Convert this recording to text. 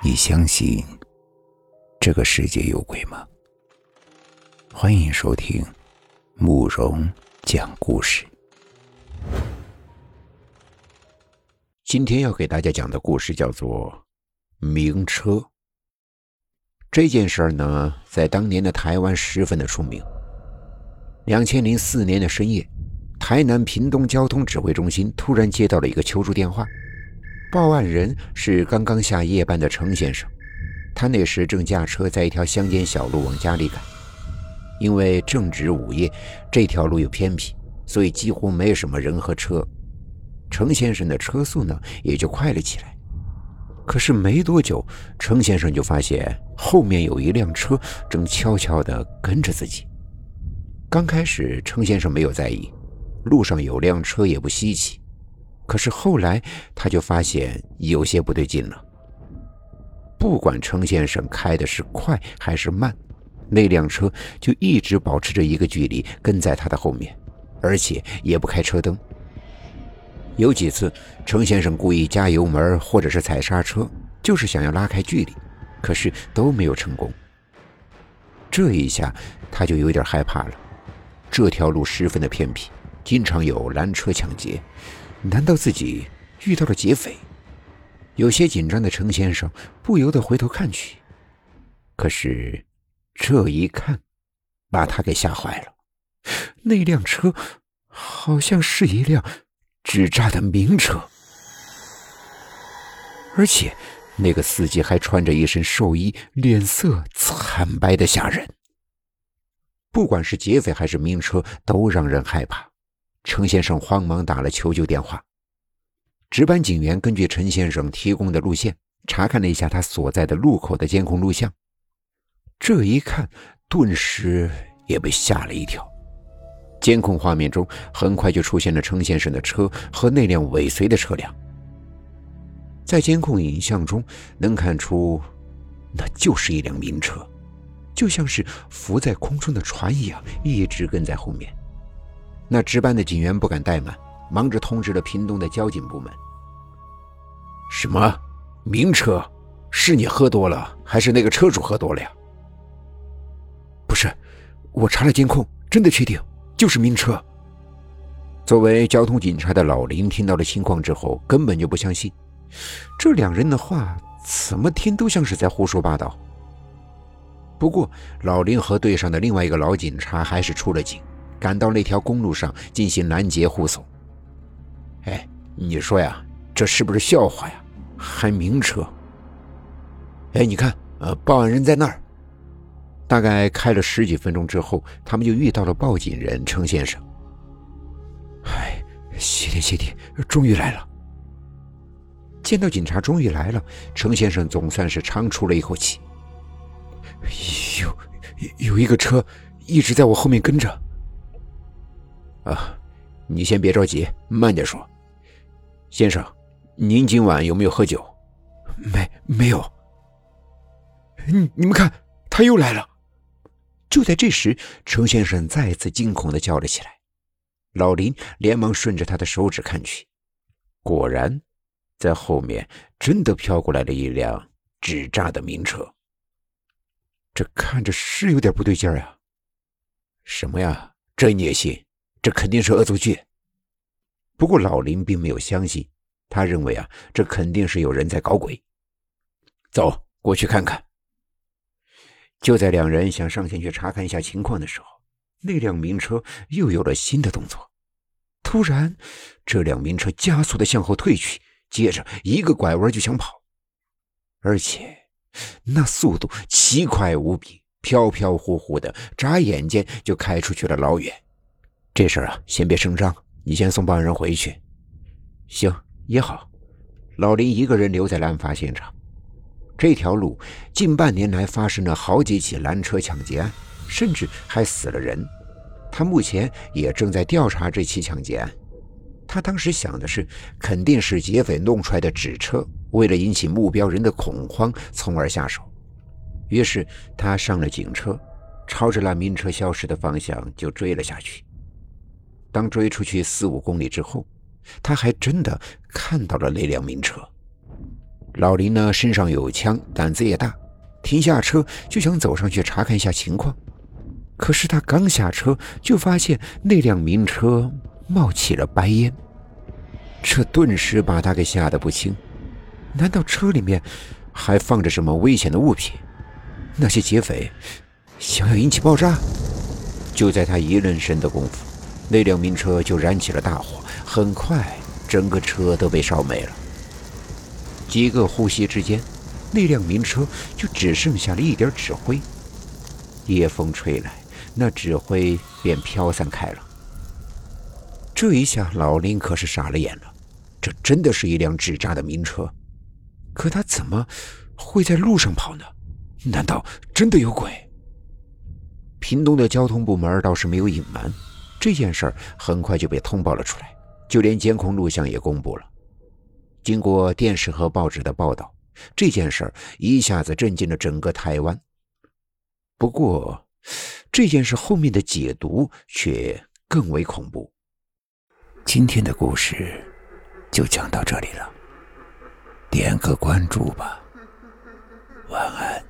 你相信这个世界有鬼吗？欢迎收听慕容讲故事。今天要给大家讲的故事叫做《名车》。这件事儿呢，在当年的台湾十分的出名。两千零四年的深夜，台南屏东交通指挥中心突然接到了一个求助电话。报案人是刚刚下夜班的程先生，他那时正驾车在一条乡间小路往家里赶。因为正值午夜，这条路又偏僻，所以几乎没什么人和车。程先生的车速呢也就快了起来。可是没多久，程先生就发现后面有一辆车正悄悄地跟着自己。刚开始，程先生没有在意，路上有辆车也不稀奇。可是后来，他就发现有些不对劲了。不管程先生开的是快还是慢，那辆车就一直保持着一个距离跟在他的后面，而且也不开车灯。有几次，程先生故意加油门或者是踩刹车，就是想要拉开距离，可是都没有成功。这一下，他就有点害怕了。这条路十分的偏僻，经常有拦车抢劫。难道自己遇到了劫匪？有些紧张的程先生不由得回头看去，可是这一看，把他给吓坏了。那辆车好像是一辆纸扎的名车，而且那个司机还穿着一身寿衣，脸色惨白的吓人。不管是劫匪还是名车，都让人害怕。程先生慌忙打了求救电话。值班警员根据陈先生提供的路线，查看了一下他所在的路口的监控录像。这一看，顿时也被吓了一跳。监控画面中很快就出现了程先生的车和那辆尾随的车辆。在监控影像中，能看出，那就是一辆名车，就像是浮在空中的船一样，一直跟在后面。那值班的警员不敢怠慢，忙着通知了屏东的交警部门。什么名车？是你喝多了，还是那个车主喝多了呀？不是，我查了监控，真的确定就是名车。作为交通警察的老林听到了情况之后，根本就不相信，这两人的话怎么听都像是在胡说八道。不过，老林和队上的另外一个老警察还是出了警。赶到那条公路上进行拦截护送。哎，你说呀，这是不是笑话呀？还名车？哎，你看，呃，报案人在那儿。大概开了十几分钟之后，他们就遇到了报警人程先生。哎，谢天谢地，终于来了！见到警察终于来了，程先生总算是长出了一口气。有有一个车一直在我后面跟着。啊，你先别着急，慢点说。先生，您今晚有没有喝酒？没，没有。你你们看，他又来了。就在这时，程先生再次惊恐的叫了起来。老林连忙顺着他的手指看去，果然，在后面真的飘过来了一辆纸扎的名车。这看着是有点不对劲儿呀。什么呀？这你也信？这肯定是恶作剧。不过老林并没有相信，他认为啊，这肯定是有人在搞鬼。走过去看看。就在两人想上前去查看一下情况的时候，那辆名车又有了新的动作。突然，这辆名车加速的向后退去，接着一个拐弯就想跑，而且那速度奇快无比，飘飘忽忽的，眨眼间就开出去了老远。这事儿啊，先别声张，你先送报案人回去。行，也好。老林一个人留在了案发现场。这条路近半年来发生了好几起拦车抢劫案，甚至还死了人。他目前也正在调查这起抢劫案。他当时想的是，肯定是劫匪弄出来的纸车，为了引起目标人的恐慌，从而下手。于是他上了警车，朝着那名车消失的方向就追了下去。当追出去四五公里之后，他还真的看到了那辆名车。老林呢，身上有枪，胆子也大，停下车就想走上去查看一下情况。可是他刚下车，就发现那辆名车冒起了白烟，这顿时把他给吓得不轻。难道车里面还放着什么危险的物品？那些劫匪想要引起爆炸？就在他一愣神的功夫，那辆名车就燃起了大火，很快整个车都被烧没了。几个呼吸之间，那辆名车就只剩下了一点纸灰。夜风吹来，那纸灰便飘散开了。这一下，老林可是傻了眼了，这真的是一辆纸扎的名车。可他怎么会在路上跑呢？难道真的有鬼？屏东的交通部门倒是没有隐瞒，这件事儿很快就被通报了出来，就连监控录像也公布了。经过电视和报纸的报道，这件事儿一下子震惊了整个台湾。不过，这件事后面的解读却更为恐怖。今天的故事就讲到这里了。点个关注吧。晚安